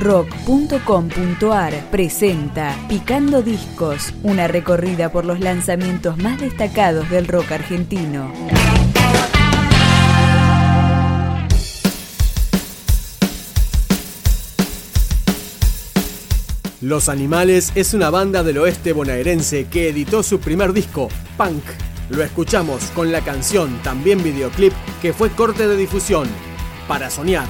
rock.com.ar presenta Picando Discos, una recorrida por los lanzamientos más destacados del rock argentino. Los Animales es una banda del oeste bonaerense que editó su primer disco, Punk. Lo escuchamos con la canción, también videoclip, que fue corte de difusión, Para Soñar.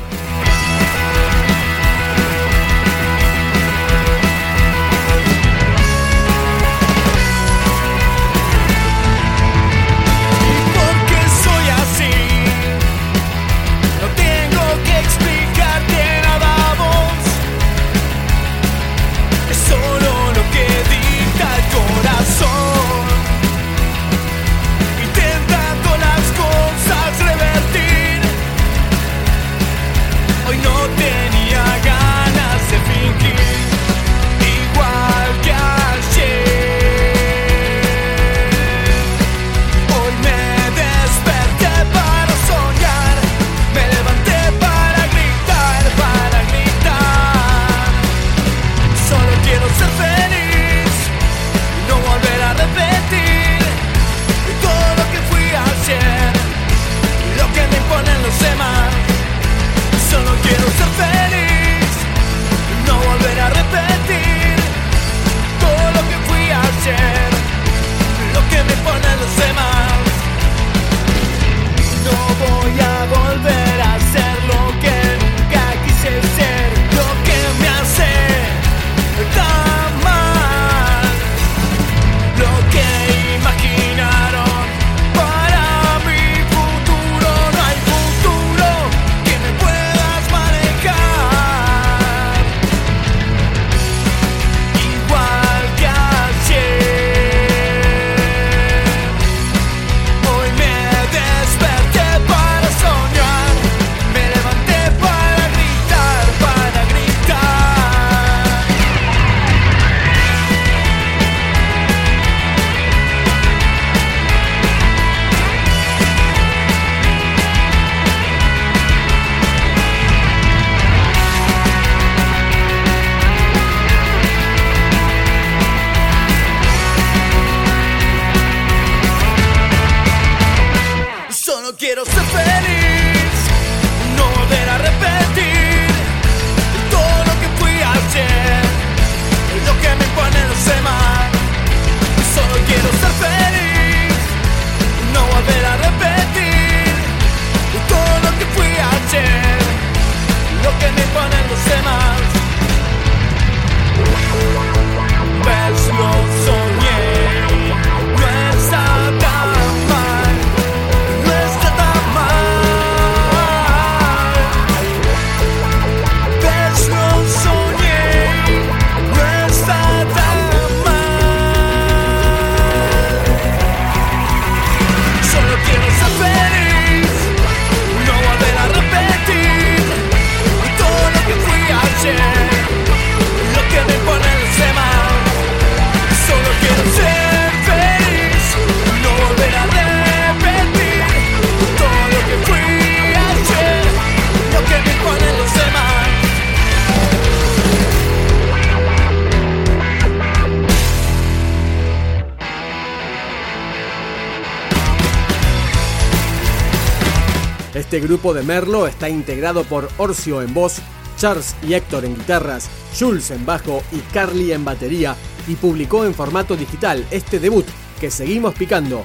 Este grupo de Merlo está integrado por Orcio en voz, Charles y Héctor en guitarras, Jules en bajo y Carly en batería y publicó en formato digital este debut que seguimos picando,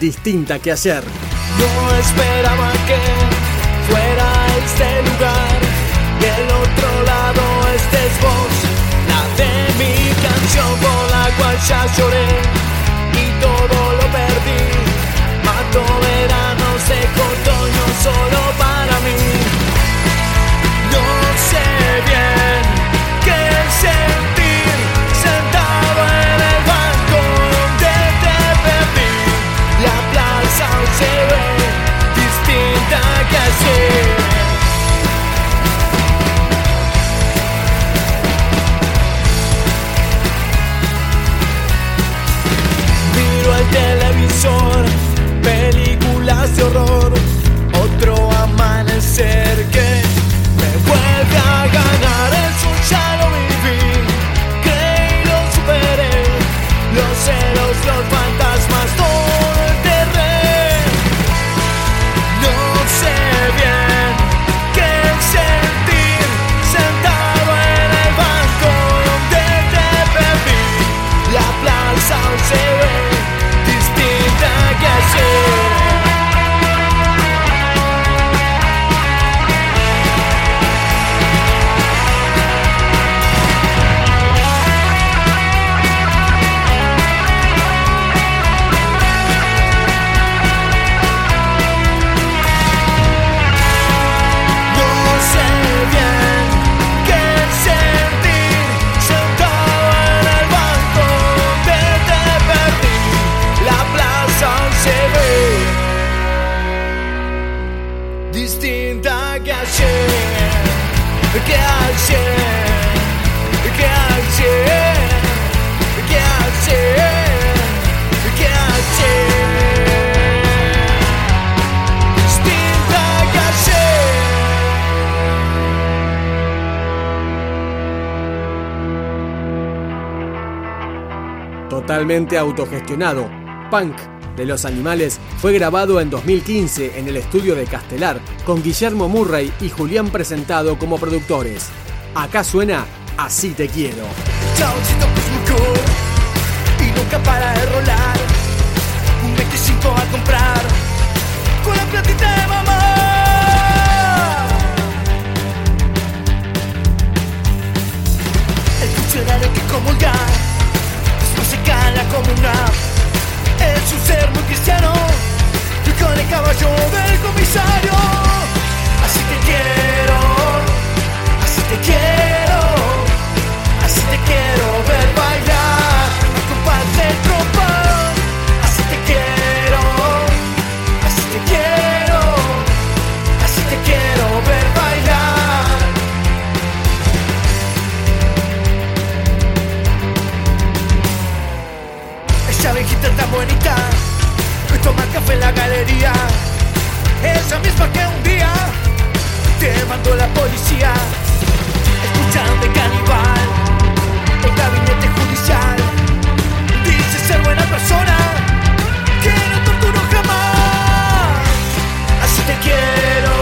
distinta que ayer. No esperaba que fuera este lugar, del otro lado estés vos, la de mi canción por la cual ya lloré y todo lo perdí, mato verano seco otoño solo para mí. No sé bien qué sentir sentado en el banco donde te perdí. La plaza se ve distinta que ayer. Miro al televisor, películas de horror say Totalmente autogestionado, Punk de los Animales fue grabado en 2015 en el estudio de Castelar con Guillermo Murray y Julián Presentado como productores. Acá suena Así te quiero. Cosmico y nunca para de rolar. Un 25 a comprar con la platita de mamá. El funcionario que comulgar después se cae la comuna. Es un ser muy cristiano y con el caballo del comisario. Viejita tan bonita que toma café en la galería. Esa misma que un día te mandó la policía. Escuchan de caníbal el gabinete judicial. Dice ser buena persona, que no torturó jamás. Así te quiero,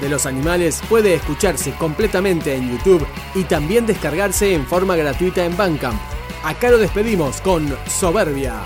De los Animales puede escucharse completamente en YouTube y también descargarse en forma gratuita en Bandcamp. Acá lo despedimos con Soberbia.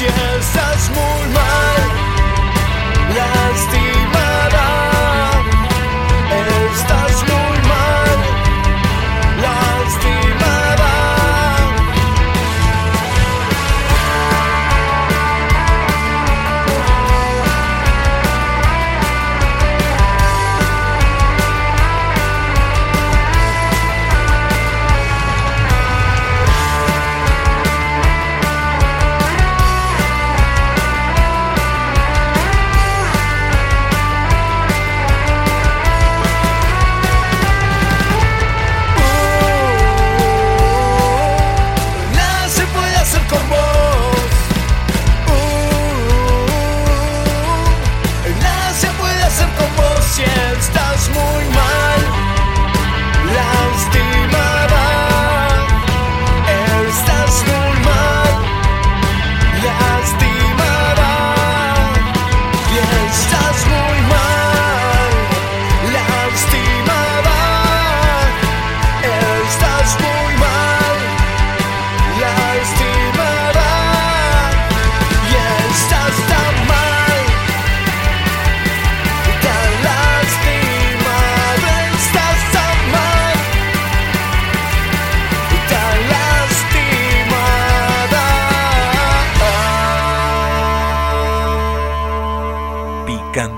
się molt mal, Las